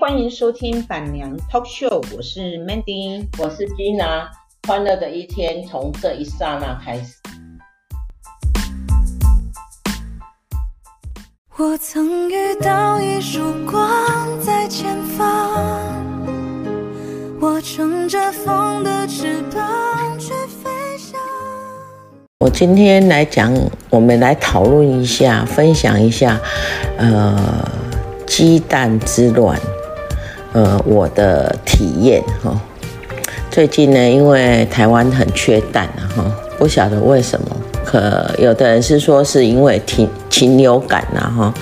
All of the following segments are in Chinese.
欢迎收听板娘 Talk Show，我是 Mandy，我是 Gina，欢乐的一天从这一刹那开始。我曾遇到一束光在前方，我乘着风的翅膀去飞翔。我今天来讲，我们来讨论一下，分享一下，呃。鸡蛋之乱，呃，我的体验哈。最近呢，因为台湾很缺蛋啊哈，不晓得为什么，可有的人是说是因为禽禽流感呐哈，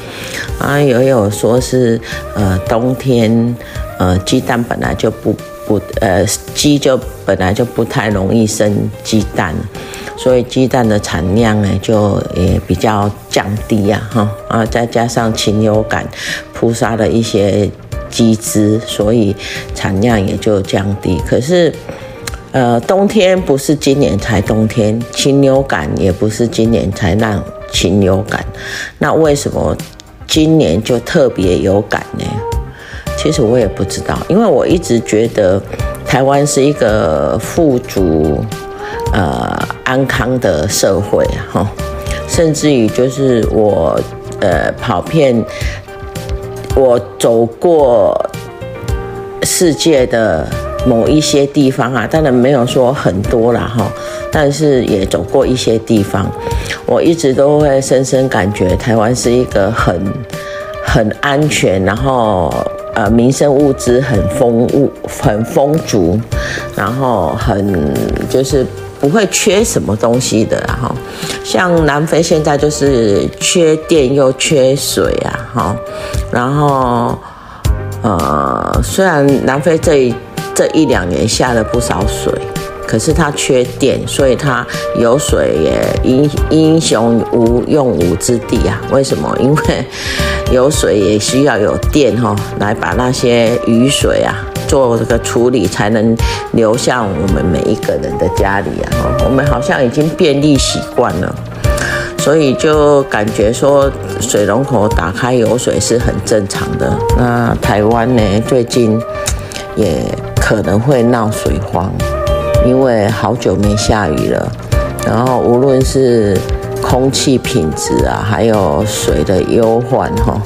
啊，也有说是呃冬天呃鸡蛋本来就不不呃鸡就本来就不太容易生鸡蛋。所以鸡蛋的产量呢，就也比较降低呀，哈啊，再加上禽流感扑杀了一些鸡只，所以产量也就降低。可是，呃，冬天不是今年才冬天，禽流感也不是今年才让禽流感，那为什么今年就特别有感呢？其实我也不知道，因为我一直觉得台湾是一个富足。呃，安康的社会哈，甚至于就是我呃跑遍，我走过世界的某一些地方啊，当然没有说很多啦哈，但是也走过一些地方，我一直都会深深感觉台湾是一个很很安全，然后呃民生物资很丰物很丰足，然后很就是。不会缺什么东西的哈，像南非现在就是缺电又缺水啊哈，然后呃虽然南非这一这一两年下了不少水，可是它缺电，所以它有水也英英雄无用武之地啊。为什么？因为有水也需要有电哈，来把那些雨水啊。做这个处理才能流向我们每一个人的家里啊！我们好像已经便利习惯了，所以就感觉说水龙头打开有水是很正常的。那台湾呢，最近也可能会闹水荒，因为好久没下雨了。然后无论是空气品质啊，还有水的忧患哈，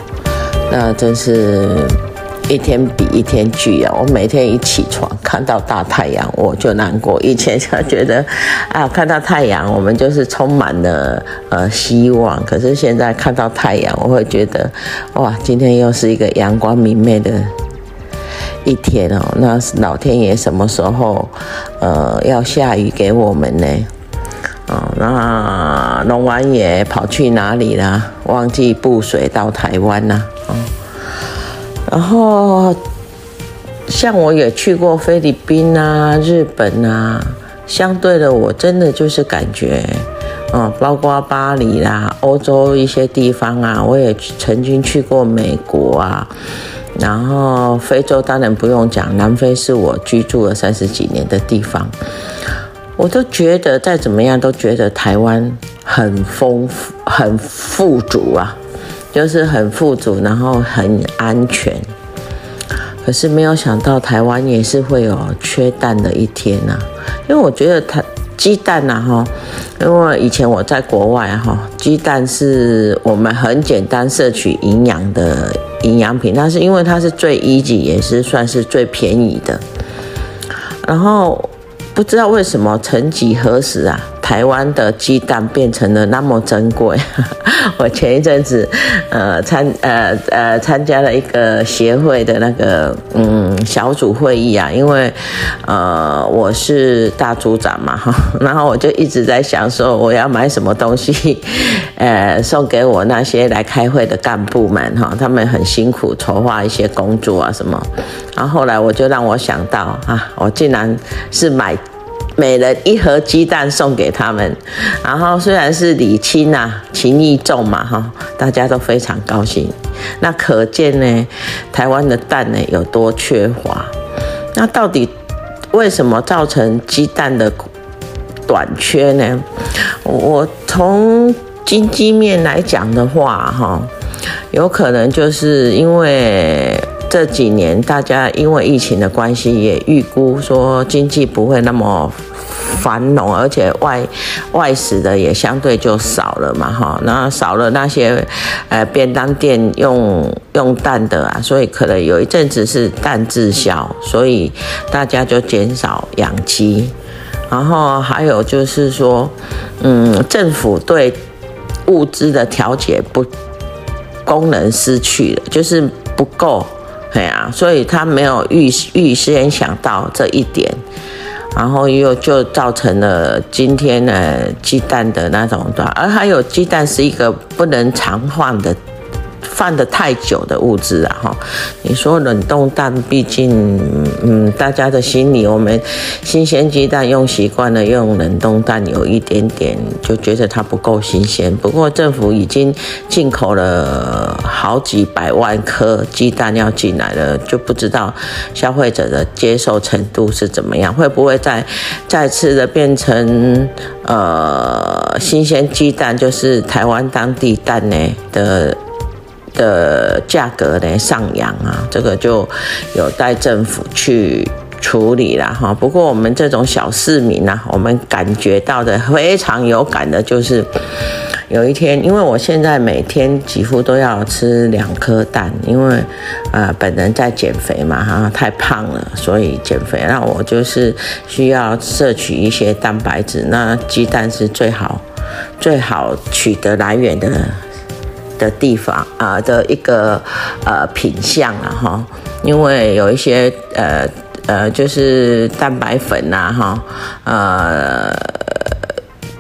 那真是。一天比一天巨啊！我每天一起床看到大太阳，我就难过。以前就觉得啊，看到太阳我们就是充满了呃希望。可是现在看到太阳，我会觉得哇，今天又是一个阳光明媚的一天哦。那老天爷什么时候呃要下雨给我们呢？哦，那龙王爷跑去哪里了？忘记布水到台湾了？哦。然后，像我也去过菲律宾啊、日本啊，相对的，我真的就是感觉，嗯，包括巴黎啦、欧洲一些地方啊，我也曾经去过美国啊，然后非洲当然不用讲，南非是我居住了三十几年的地方，我都觉得再怎么样都觉得台湾很丰富、很富足啊。就是很富足，然后很安全。可是没有想到台湾也是会有缺蛋的一天呐。因为我觉得它鸡蛋呐，哈，因为以前我在国外哈，鸡蛋是我们很简单摄取营养的营养品，但是因为它是最一级也是算是最便宜的。然后不知道为什么，曾几何时啊？台湾的鸡蛋变成了那么珍贵。我前一阵子，呃参呃呃参加了一个协会的那个嗯小组会议啊，因为呃我是大组长嘛哈，然后我就一直在想说我要买什么东西，呃送给我那些来开会的干部们哈，他们很辛苦筹划一些工作啊什么，然后后来我就让我想到啊，我竟然是买。每人一盒鸡蛋送给他们，然后虽然是礼轻呐，情意重嘛哈，大家都非常高兴。那可见呢，台湾的蛋呢有多缺乏。那到底为什么造成鸡蛋的短缺呢？我从经济面来讲的话哈，有可能就是因为这几年大家因为疫情的关系，也预估说经济不会那么繁荣，而且外外食的也相对就少了嘛，哈，那少了那些呃便当店用用蛋的啊，所以可能有一阵子是蛋滞销，所以大家就减少养鸡。然后还有就是说，嗯，政府对物资的调节不功能失去了，就是不够，对啊，所以他没有预预先想到这一点，然后又就造成了今天呢鸡蛋的那种的，而还有鸡蛋是一个不能常换的。放得太久的物质啊，哈！你说冷冻蛋，毕竟，嗯，大家的心里，我们新鲜鸡蛋用习惯了，用冷冻蛋有一点点就觉得它不够新鲜。不过政府已经进口了好几百万颗鸡蛋要进来了，就不知道消费者的接受程度是怎么样，会不会再再次的变成呃新鲜鸡蛋就是台湾当地蛋呢的？的价格呢上扬啊，这个就有待政府去处理了哈。不过我们这种小市民啊，我们感觉到的非常有感的就是，有一天，因为我现在每天几乎都要吃两颗蛋，因为呃本人在减肥嘛哈，太胖了，所以减肥，那我就是需要摄取一些蛋白质，那鸡蛋是最好最好取得来源的。的地方啊、的一个呃品相啊哈，因为有一些呃呃就是蛋白粉呐、哈，呃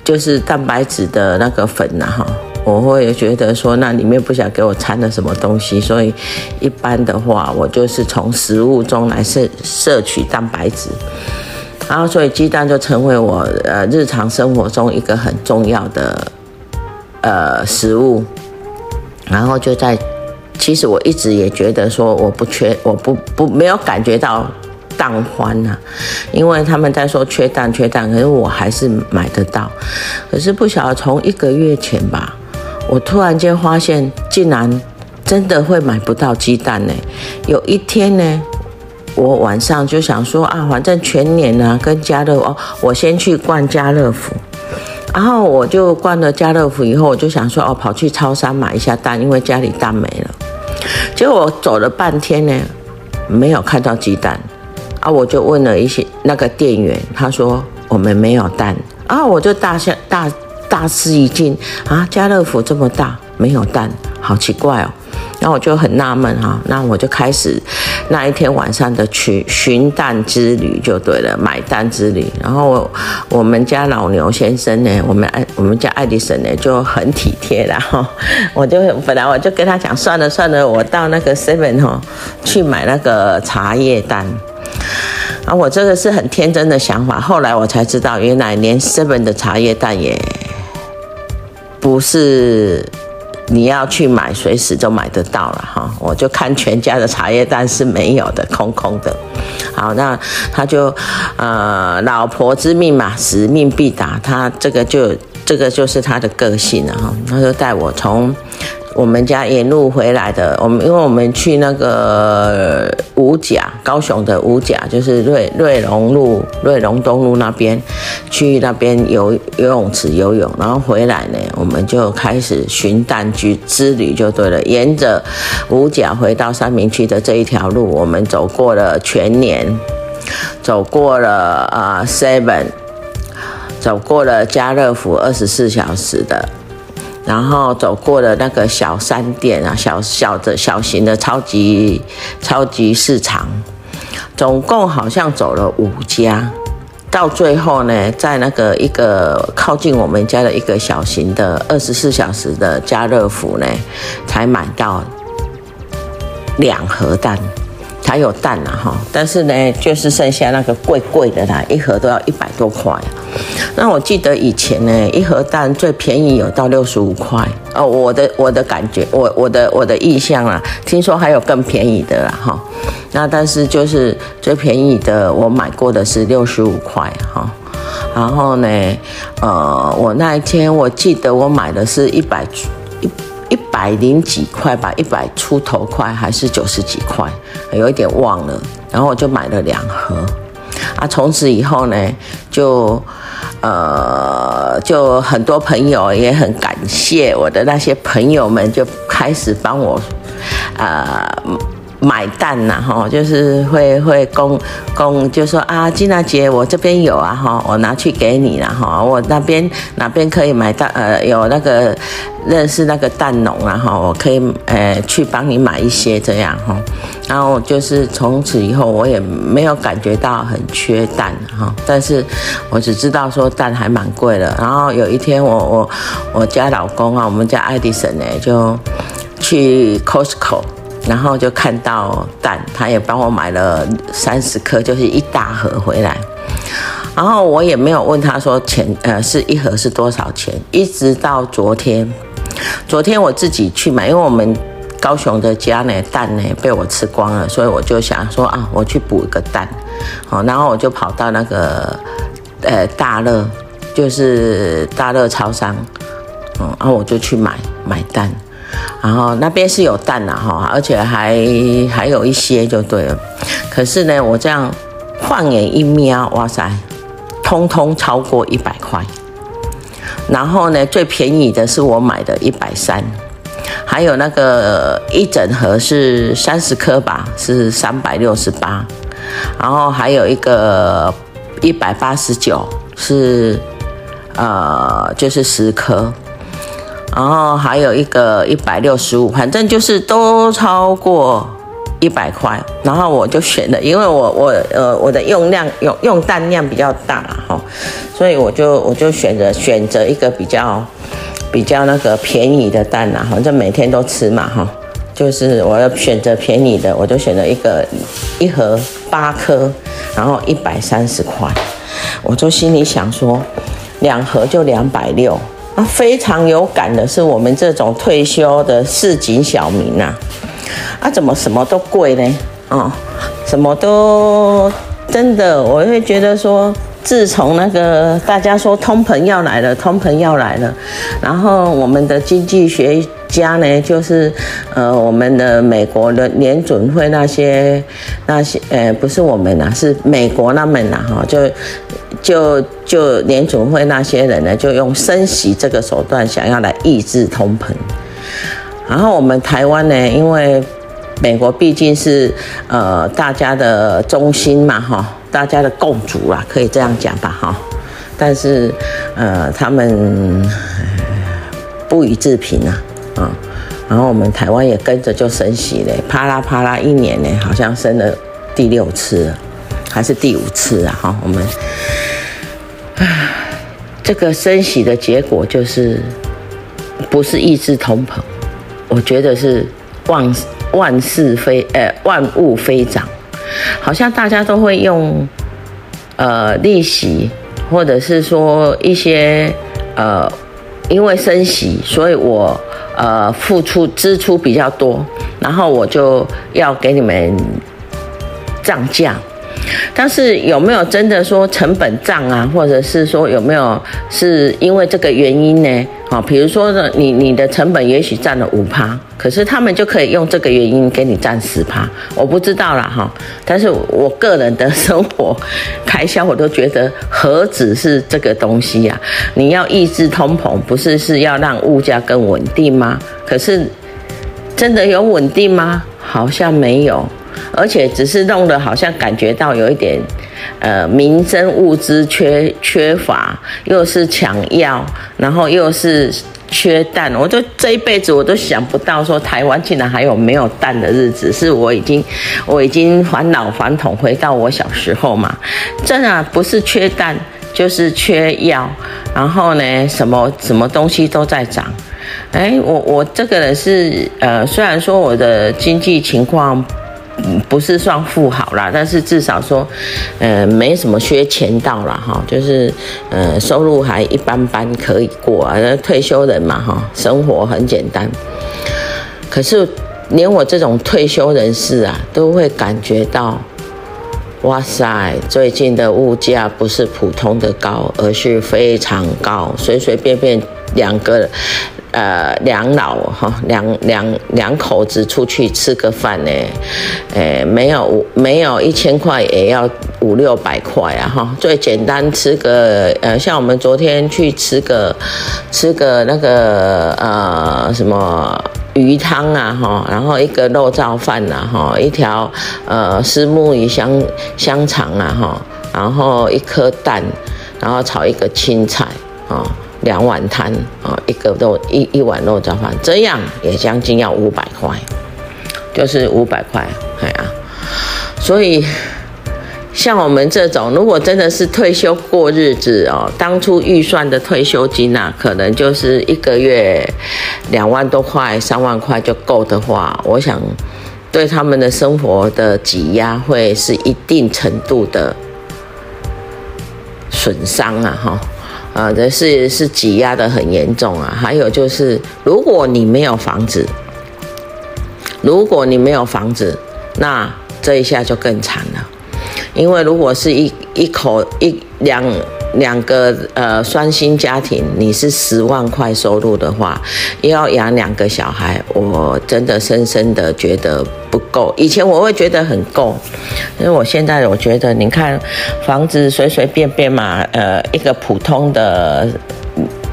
就是蛋白质的那个粉呐、哈，我会觉得说那里面不想给我掺了什么东西，所以一般的话我就是从食物中来摄摄取蛋白质，然后所以鸡蛋就成为我呃日常生活中一个很重要的呃食物。然后就在，其实我一直也觉得说我不缺，我不不没有感觉到蛋荒呐，因为他们在说缺蛋缺蛋，可是我还是买得到。可是不晓得从一个月前吧，我突然间发现，竟然真的会买不到鸡蛋呢。有一天呢，我晚上就想说啊，反正全年呢跟家乐哦，我先去逛家乐福。然后我就逛了家乐福以后，我就想说哦，跑去超商买一下蛋，因为家里蛋没了。结果我走了半天呢，没有看到鸡蛋。啊，我就问了一些那个店员，他说我们没有蛋。啊，我就大笑大大吃一惊啊，家乐福这么大没有蛋，好奇怪哦。然后我就很纳闷哈，那我就开始那一天晚上的去寻蛋之旅就对了，买蛋之旅。然后我，我们家老牛先生呢，我们爱我们家爱迪生呢就很体贴，然 后我就本来我就跟他讲算了算了，我到那个 Seven 哈去买那个茶叶蛋。啊，我这个是很天真的想法，后来我才知道，原来连 Seven 的茶叶蛋也不是。你要去买，随时都买得到了哈。我就看全家的茶叶蛋是没有的，空空的。好，那他就呃，老婆之命嘛，使命必达。他这个就这个就是他的个性了哈。他就带我从。我们家沿路回来的，我们因为我们去那个五甲，高雄的五甲，就是瑞瑞隆路、瑞隆东路那边，去那边游游泳池游泳，然后回来呢，我们就开始寻蛋居之旅就对了。沿着五甲回到三民区的这一条路，我们走过了全年，走过了啊 Seven，走过了家乐福二十四小时的。然后走过了那个小商店啊，小小的小型的超级超级市场，总共好像走了五家，到最后呢，在那个一个靠近我们家的一个小型的二十四小时的家乐福呢，才买到两盒蛋。还有蛋啊哈，但是呢，就是剩下那个贵贵的啦，一盒都要一百多块。那我记得以前呢，一盒蛋最便宜有到六十五块哦。我的我的感觉，我我的我的印象啊，听说还有更便宜的啦哈。那但是就是最便宜的，我买过的是六十五块哈。然后呢，呃，我那一天我记得我买的是一百一一百零几块吧，一百出头块还是九十几块，有一点忘了。然后我就买了两盒，啊，从此以后呢，就呃，就很多朋友也很感谢我的那些朋友们，就开始帮我，呃。买蛋呐，哈，就是会会供供，就说啊，金娜姐，我这边有啊，哈，我拿去给你了，哈，我那边哪边可以买到，呃，有那个认识那个蛋农啊，哈，我可以呃去帮你买一些这样哈，然后就是从此以后我也没有感觉到很缺蛋哈，但是我只知道说蛋还蛮贵的，然后有一天我我我家老公啊，我们家爱迪生呢就去 Costco。然后就看到蛋，他也帮我买了三十颗，就是一大盒回来。然后我也没有问他说钱，呃，是一盒是多少钱？一直到昨天，昨天我自己去买，因为我们高雄的家呢蛋呢被我吃光了，所以我就想说啊，我去补一个蛋。好，然后我就跑到那个呃大乐，就是大乐超商，嗯，然后我就去买买蛋。然后那边是有蛋的哈，而且还还有一些就对了。可是呢，我这样放眼一瞄，哇塞，通通超过一百块。然后呢，最便宜的是我买的一百三，还有那个一整盒是三十颗吧，是三百六十八。然后还有一个一百八十九，是呃，就是十颗。然后还有一个一百六十五，反正就是都超过一百块。然后我就选了，因为我我呃我的用量用用蛋量比较大哈，所以我就我就选择选择一个比较比较那个便宜的蛋呐，反正每天都吃嘛哈，就是我要选择便宜的，我就选择一个一盒八颗，然后一百三十块，我就心里想说，两盒就两百六。啊，非常有感的是我们这种退休的市井小民呐，啊，怎么什么都贵呢？啊，什么都真的，我会觉得说，自从那个大家说通膨要来了，通膨要来了，然后我们的经济学家呢，就是呃，我们的美国的联准会那些那些，呃，不是我们呐，是美国那们呐，哈，就。就就联准会那些人呢，就用升息这个手段想要来抑制通膨。然后我们台湾呢，因为美国毕竟是呃大家的中心嘛，哈，大家的共主啊，可以这样讲吧，哈。但是呃，他们不予置评啊，啊。然后我们台湾也跟着就升息嘞，啪啦啪啦，一年呢，好像升了第六次了，还是第五次啊，哈，我们。这个升息的结果就是，不是抑制通膨，我觉得是万万事飞呃万物飞涨，好像大家都会用呃利息，或者是说一些呃因为升息，所以我呃付出支出比较多，然后我就要给你们涨价。但是有没有真的说成本涨啊，或者是说有没有是因为这个原因呢？好，比如说呢，你你的成本也许占了五趴，可是他们就可以用这个原因给你占十趴，我不知道啦哈。但是我个人的生活 开销，我都觉得何止是这个东西呀？你要抑制通膨，不是是要让物价更稳定吗？可是真的有稳定吗？好像没有。而且只是弄得好像感觉到有一点，呃，民生物资缺缺乏，又是抢药，然后又是缺蛋。我就这一辈子我都想不到说台湾竟然还有没有蛋的日子，是我已经我已经返老还童，回到我小时候嘛。真的不是缺蛋，就是缺药，然后呢，什么什么东西都在涨。哎，我我这个人是呃，虽然说我的经济情况。不是算富豪啦，但是至少说，呃，没什么缺钱到啦哈，就是呃，收入还一般般可以过啊。那退休人嘛哈，生活很简单。可是连我这种退休人士啊，都会感觉到，哇塞，最近的物价不是普通的高，而是非常高，随随便便两个。呃，两老哈，两两两口子出去吃个饭呢，诶，没有五没有一千块也要五六百块啊哈，最简单吃个呃，像我们昨天去吃个吃个那个呃什么鱼汤啊哈，然后一个肉燥饭呐哈，一条呃虱目鱼香香肠啊哈，然后一颗蛋，然后炒一个青菜啊。两碗汤啊，一个肉一一碗肉燥饭，这样也将近要五百块，就是五百块，哎呀，所以像我们这种，如果真的是退休过日子哦，当初预算的退休金啊，可能就是一个月两万多块、三万块就够的话，我想对他们的生活的挤压会是一定程度的损伤啊，哈。啊，这是是挤压的很严重啊！还有就是，如果你没有房子，如果你没有房子，那这一下就更惨了，因为如果是一一口一两。两个呃双薪家庭，你是十万块收入的话，又要养两个小孩，我真的深深的觉得不够。以前我会觉得很够，因为我现在我觉得，你看房子随随便便嘛，呃，一个普通的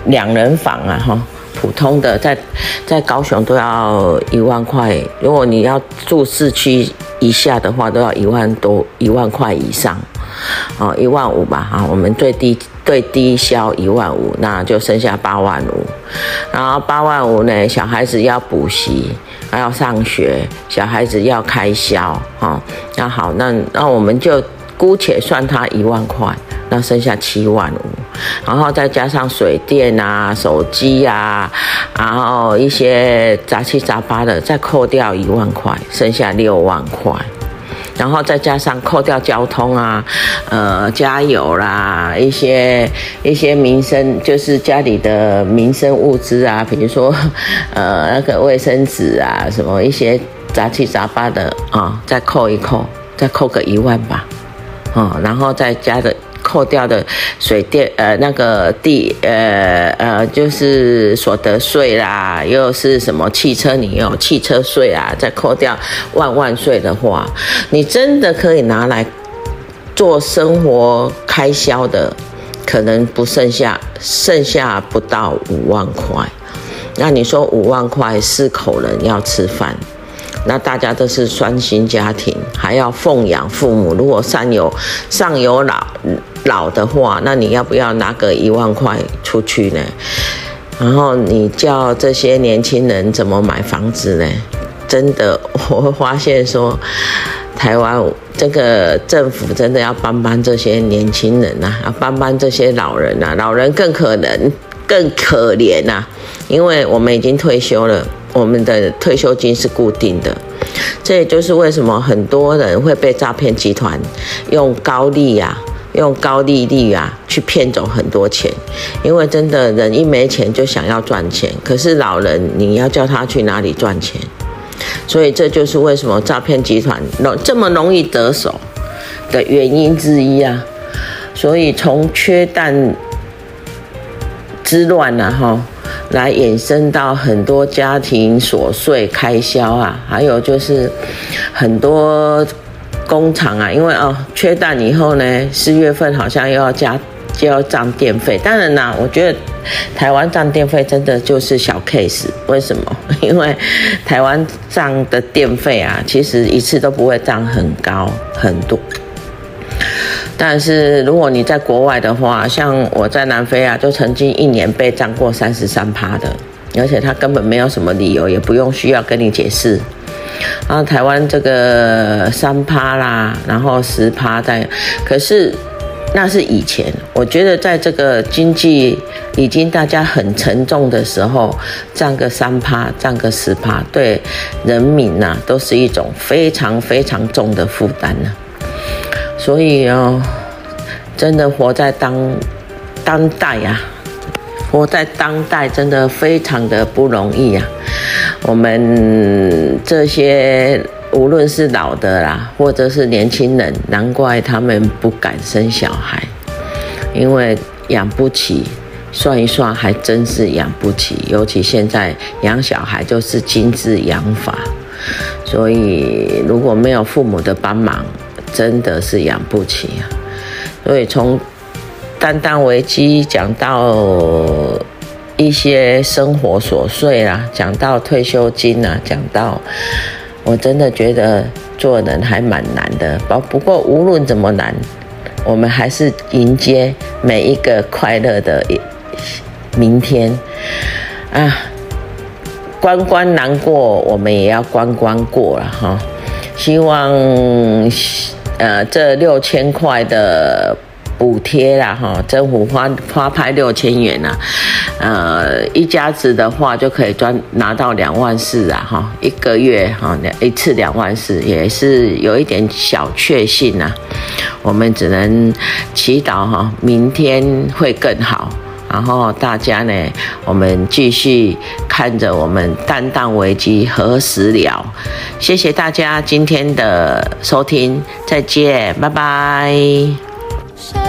两人房啊，哈，普通的在在高雄都要一万块，如果你要住市区以下的话，都要一万多一万块以上。哦，一万五吧，哈，我们最低最低消一万五，那就剩下八万五。然后八万五呢，小孩子要补习，还要上学，小孩子要开销，哈，那好，那那我们就姑且算他一万块，那剩下七万五，然后再加上水电啊、手机啊，然后一些杂七杂八的，再扣掉一万块，剩下六万块。然后再加上扣掉交通啊，呃，加油啦，一些一些民生，就是家里的民生物资啊，比如说，呃，那个卫生纸啊，什么一些杂七杂八的啊，再扣一扣，再扣个一万吧，啊，然后再加个。扣掉的水电呃那个地呃呃就是所得税啦，又是什么汽车你有汽车税啊，再扣掉万万税的话，你真的可以拿来做生活开销的，可能不剩下剩下不到五万块。那你说五万块四口人要吃饭？那大家都是双薪家庭，还要奉养父母。如果上有上有老老的话，那你要不要拿个一万块出去呢？然后你叫这些年轻人怎么买房子呢？真的，我会发现说，台湾这个政府真的要帮帮这些年轻人呐，要帮帮这些老人呐，老人更可能更可怜呐，因为我们已经退休了。我们的退休金是固定的，这也就是为什么很多人会被诈骗集团用高利呀、啊、用高利率啊去骗走很多钱。因为真的人一没钱就想要赚钱，可是老人你要叫他去哪里赚钱？所以这就是为什么诈骗集团容这么容易得手的原因之一啊。所以从缺蛋之乱啊，哈。来衍生到很多家庭琐碎开销啊，还有就是很多工厂啊，因为哦缺蛋以后呢，四月份好像又要加就要涨电费。当然啦，我觉得台湾涨电费真的就是小 case。为什么？因为台湾涨的电费啊，其实一次都不会涨很高很多。但是如果你在国外的话，像我在南非啊，就曾经一年被涨过三十三趴的，而且他根本没有什么理由，也不用需要跟你解释。然后台湾这个三趴啦，然后十趴在，可是那是以前。我觉得在这个经济已经大家很沉重的时候，涨个三趴，涨个十趴，对人民呐、啊，都是一种非常非常重的负担呢。所以哦，真的活在当当代呀，活在当代真的非常的不容易呀。我们这些无论是老的啦，或者是年轻人，难怪他们不敢生小孩，因为养不起，算一算，还真是养不起。尤其现在养小孩就是精致养法，所以如果没有父母的帮忙，真的是养不起啊。所以从蛋蛋危机讲到一些生活琐碎啦，讲到退休金啊，讲到我真的觉得做人还蛮难的。不不过无论怎么难，我们还是迎接每一个快乐的明天啊！关关难过，我们也要关关过了哈。希望呃这六千块的补贴啦哈，政府发发派六千元呐，呃一家子的话就可以赚拿到两万四啊哈，一个月哈两一次两万四也是有一点小确幸呐。我们只能祈祷哈，明天会更好。然后大家呢，我们继续看着我们蛋蛋危机何时了？谢谢大家今天的收听，再见，拜拜。